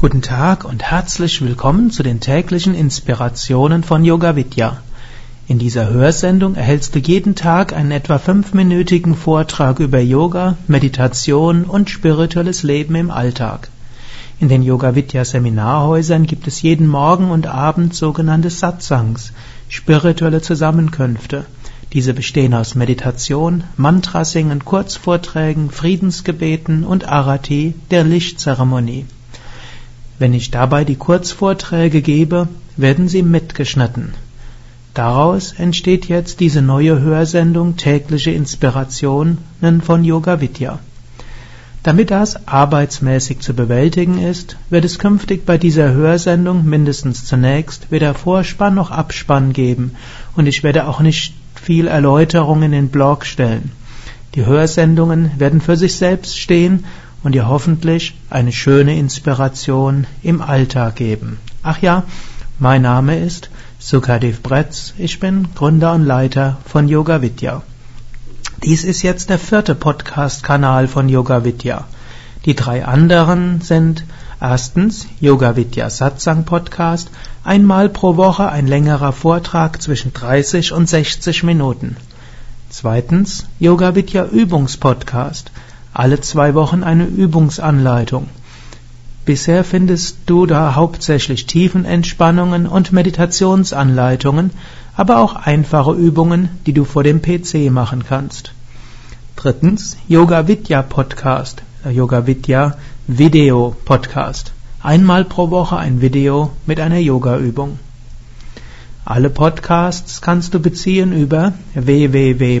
Guten Tag und herzlich willkommen zu den täglichen Inspirationen von Yoga Vidya. In dieser Hörsendung erhältst du jeden Tag einen etwa fünfminütigen Vortrag über Yoga, Meditation und spirituelles Leben im Alltag. In den Yoga Vidya Seminarhäusern gibt es jeden Morgen und Abend sogenannte Satsangs, spirituelle Zusammenkünfte. Diese bestehen aus Meditation, Mantrasingen, Kurzvorträgen, Friedensgebeten und Arati, der Lichtzeremonie. Wenn ich dabei die Kurzvorträge gebe, werden sie mitgeschnitten. Daraus entsteht jetzt diese neue Hörsendung tägliche Inspirationen von Yoga Vidya. Damit das arbeitsmäßig zu bewältigen ist, wird es künftig bei dieser Hörsendung mindestens zunächst weder Vorspann noch Abspann geben und ich werde auch nicht viel Erläuterung in den Blog stellen. Die Hörsendungen werden für sich selbst stehen und dir hoffentlich eine schöne Inspiration im Alltag geben. Ach ja, mein Name ist Sukadev Bretz, ich bin Gründer und Leiter von Yoga Vidya. Dies ist jetzt der vierte Podcast-Kanal von Yoga Vidya. Die drei anderen sind erstens Yoga Vidya Satsang Podcast, einmal pro Woche ein längerer Vortrag zwischen 30 und 60 Minuten. Zweitens Yoga Vidya Übungspodcast, alle zwei Wochen eine Übungsanleitung. Bisher findest du da hauptsächlich Tiefenentspannungen und Meditationsanleitungen, aber auch einfache Übungen, die du vor dem PC machen kannst. Drittens Yoga Vidya Podcast, äh, Yoga Vidya Video Podcast. Einmal pro Woche ein Video mit einer Yoga-Übung. Alle Podcasts kannst du beziehen über www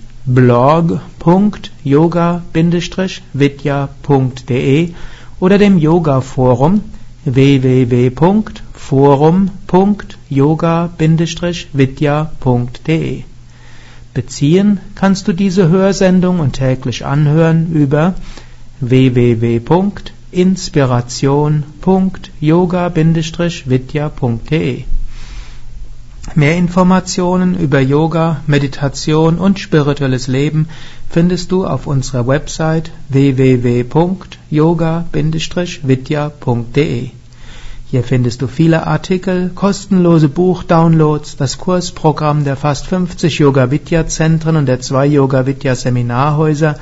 blog.yoga-vidya.de oder dem Yoga Forum www.forum.yoga-vidya.de. Beziehen kannst du diese Hörsendung und täglich anhören über www.inspiration.yoga-vidya.de. Mehr Informationen über Yoga, Meditation und spirituelles Leben findest du auf unserer Website www.yoga-vidya.de. Hier findest du viele Artikel, kostenlose Buchdownloads, das Kursprogramm der fast 50 Yoga Vidya Zentren und der zwei Yoga Vidya Seminarhäuser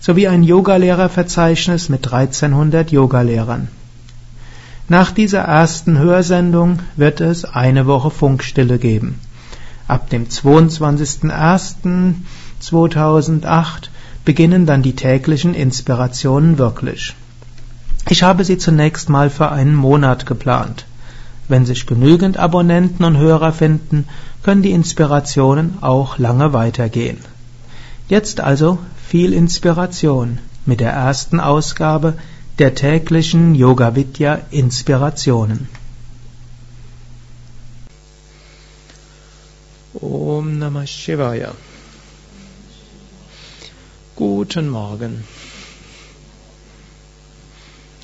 sowie ein Yogalehrerverzeichnis mit 1300 Yogalehrern. Nach dieser ersten Hörsendung wird es eine Woche Funkstille geben. Ab dem 22.01.2008 beginnen dann die täglichen Inspirationen wirklich. Ich habe sie zunächst mal für einen Monat geplant. Wenn sich genügend Abonnenten und Hörer finden, können die Inspirationen auch lange weitergehen. Jetzt also viel Inspiration mit der ersten Ausgabe der täglichen Yoga Vidya Inspirationen. Om Namah Shivaya. Guten Morgen.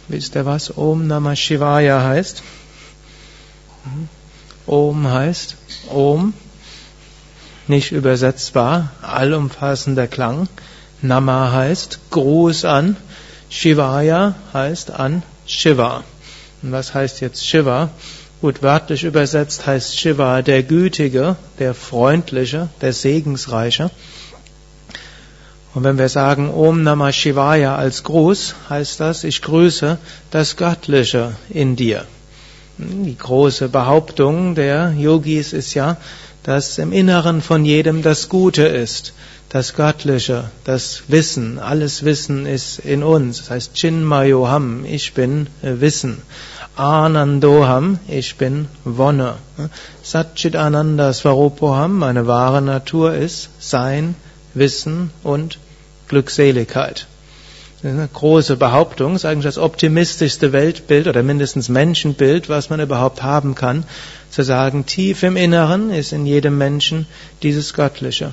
Wisst ihr, was Om Namah Shivaya heißt? Om heißt Om, nicht übersetzbar, allumfassender Klang. Nama heißt Gruß an Shivaya heißt an Shiva. Und was heißt jetzt Shiva? Gut, wörtlich übersetzt heißt Shiva der Gütige, der Freundliche, der Segensreiche. Und wenn wir sagen Om Namah Shivaya als Gruß, heißt das, ich grüße das Göttliche in dir. Die große Behauptung der Yogis ist ja, dass im Inneren von jedem das Gute ist das Göttliche, das Wissen, alles Wissen ist in uns. Das heißt Chinmayoham, ich bin äh, Wissen. Anandoham, ich bin Wonne. Satchit Ananda Svarupoham, meine wahre Natur ist Sein, Wissen und Glückseligkeit. Eine große Behauptung, ist eigentlich das optimistischste Weltbild oder mindestens Menschenbild, was man überhaupt haben kann, zu sagen, tief im Inneren ist in jedem Menschen dieses Göttliche.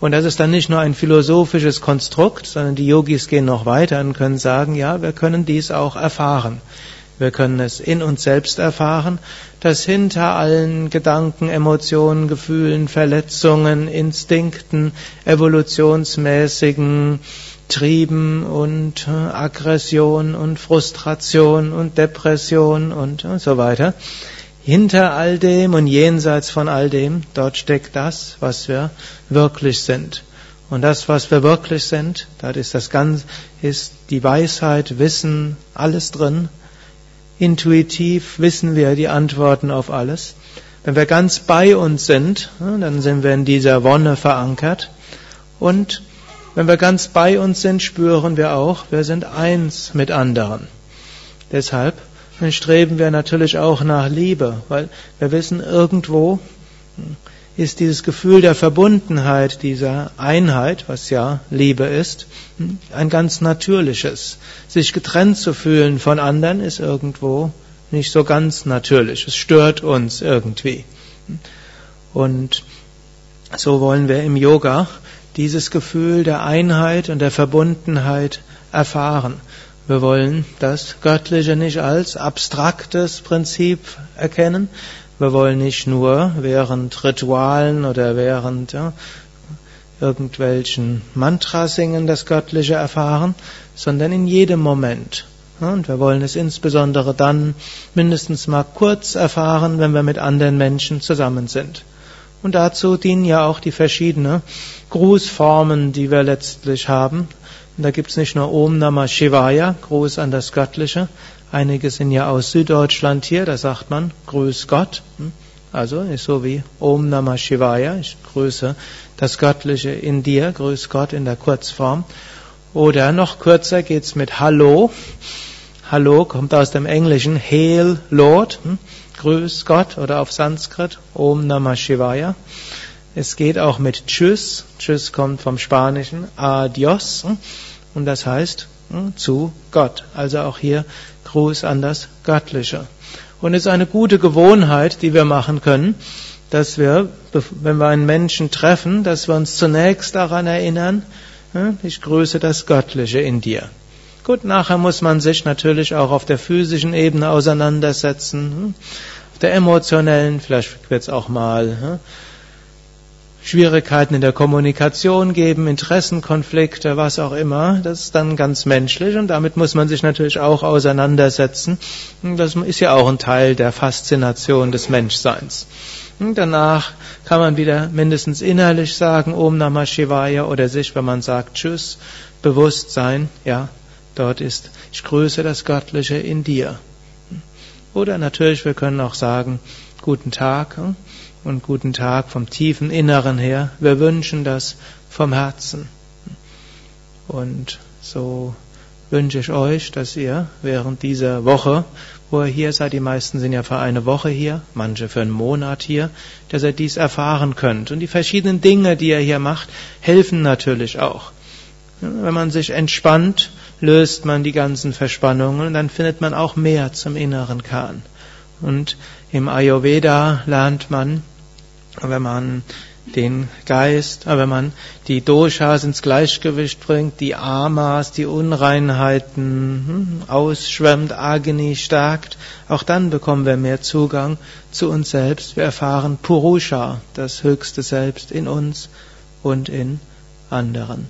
Und das ist dann nicht nur ein philosophisches Konstrukt, sondern die Yogis gehen noch weiter und können sagen, ja, wir können dies auch erfahren. Wir können es in uns selbst erfahren, dass hinter allen Gedanken, Emotionen, Gefühlen, Verletzungen, Instinkten, evolutionsmäßigen Trieben und äh, Aggression und Frustration und Depression und äh, so weiter, hinter all dem und jenseits von all dem, dort steckt das, was wir wirklich sind. Und das, was wir wirklich sind, dort ist das Ganze, ist die Weisheit, Wissen, alles drin. Intuitiv wissen wir die Antworten auf alles. Wenn wir ganz bei uns sind, dann sind wir in dieser Wonne verankert. Und wenn wir ganz bei uns sind, spüren wir auch, wir sind eins mit anderen. Deshalb streben wir natürlich auch nach Liebe, weil wir wissen, irgendwo ist dieses Gefühl der Verbundenheit, dieser Einheit, was ja Liebe ist, ein ganz natürliches. Sich getrennt zu fühlen von anderen ist irgendwo nicht so ganz natürlich. Es stört uns irgendwie. Und so wollen wir im Yoga dieses Gefühl der Einheit und der Verbundenheit erfahren. Wir wollen das Göttliche nicht als abstraktes Prinzip erkennen. Wir wollen nicht nur während Ritualen oder während ja, irgendwelchen Mantrasingen das Göttliche erfahren, sondern in jedem Moment. Und wir wollen es insbesondere dann mindestens mal kurz erfahren, wenn wir mit anderen Menschen zusammen sind. Und dazu dienen ja auch die verschiedenen Grußformen, die wir letztlich haben. Und da gibt es nicht nur Om Namah Shivaya, Gruß an das Göttliche. Einige sind ja aus Süddeutschland hier, da sagt man Grüß Gott. Hm? Also ist so wie Om Namah Shivaya, ich grüße das Göttliche in dir, grüß Gott in der Kurzform. Oder noch kürzer geht's mit Hallo. Hallo kommt aus dem Englischen Hail Lord, hm? Grüß Gott oder auf Sanskrit Om Namah Shivaya. Es geht auch mit Tschüss. Tschüss kommt vom Spanischen Adios und das heißt hm, zu Gott. Also auch hier Gruß an das Göttliche. Und es ist eine gute Gewohnheit, die wir machen können, dass wir, wenn wir einen Menschen treffen, dass wir uns zunächst daran erinnern, hm, ich grüße das Göttliche in dir. Gut, nachher muss man sich natürlich auch auf der physischen Ebene auseinandersetzen, hm, auf der emotionellen, vielleicht wird es auch mal Schwierigkeiten in der Kommunikation geben, Interessenkonflikte, was auch immer. Das ist dann ganz menschlich und damit muss man sich natürlich auch auseinandersetzen. Das ist ja auch ein Teil der Faszination des Menschseins. Danach kann man wieder mindestens innerlich sagen, Om Namah Shivaya oder sich, wenn man sagt Tschüss, bewusst sein, ja, dort ist, ich grüße das Göttliche in dir. Oder natürlich, wir können auch sagen, guten Tag, und guten Tag vom tiefen Inneren her. Wir wünschen das vom Herzen. Und so wünsche ich euch, dass ihr während dieser Woche, wo ihr hier seid, die meisten sind ja für eine Woche hier, manche für einen Monat hier, dass ihr dies erfahren könnt. Und die verschiedenen Dinge, die ihr hier macht, helfen natürlich auch. Wenn man sich entspannt, löst man die ganzen Verspannungen und dann findet man auch mehr zum inneren Kahn. Und im Ayurveda lernt man, wenn man den Geist, wenn man die Doshas ins Gleichgewicht bringt, die Amas, die Unreinheiten hm, ausschwemmt, Agni stärkt, auch dann bekommen wir mehr Zugang zu uns selbst. Wir erfahren Purusha, das höchste Selbst in uns und in anderen.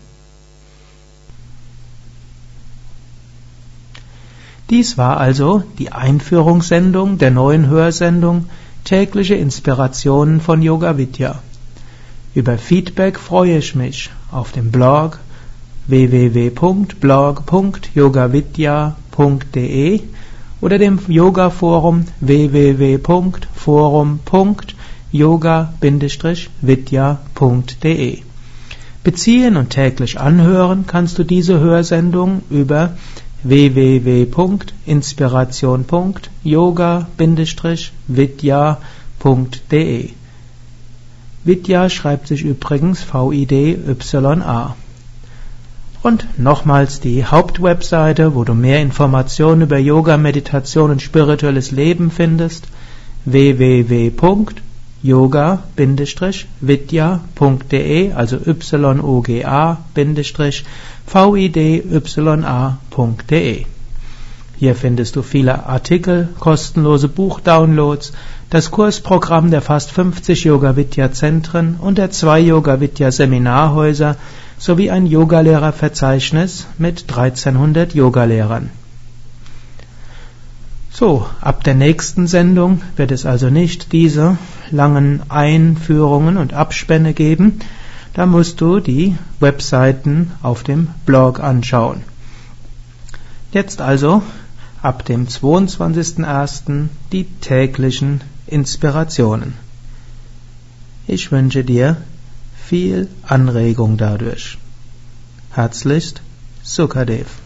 Dies war also die Einführungssendung der neuen Hörsendung Tägliche Inspirationen von Yoga Vidya. Über Feedback freue ich mich auf dem Blog www.blog.yogavidya.de oder dem Yoga Forum www.forum.yoga-vidya.de. Beziehen und täglich anhören kannst du diese Hörsendung über www.inspiration.yoga-vidya.de Vidya schreibt sich übrigens V-I-D-Y-A. Und nochmals die Hauptwebseite, wo du mehr Informationen über Yoga, Meditation und spirituelles Leben findest, www.yoga-vidya.de, also yoga-vidya.de. Hier findest du viele Artikel, kostenlose Buchdownloads, das Kursprogramm der fast 50 Yoga Vidya Zentren und der zwei Yoga Vidya Seminarhäuser sowie ein Yogalehrerverzeichnis mit 1300 Yogalehrern. So, ab der nächsten Sendung wird es also nicht diese langen Einführungen und Abspänne geben. Da musst du die Webseiten auf dem Blog anschauen. Jetzt also ab dem 22.01. die täglichen Inspirationen. Ich wünsche dir viel Anregung dadurch. Herzlichst, Sukadev.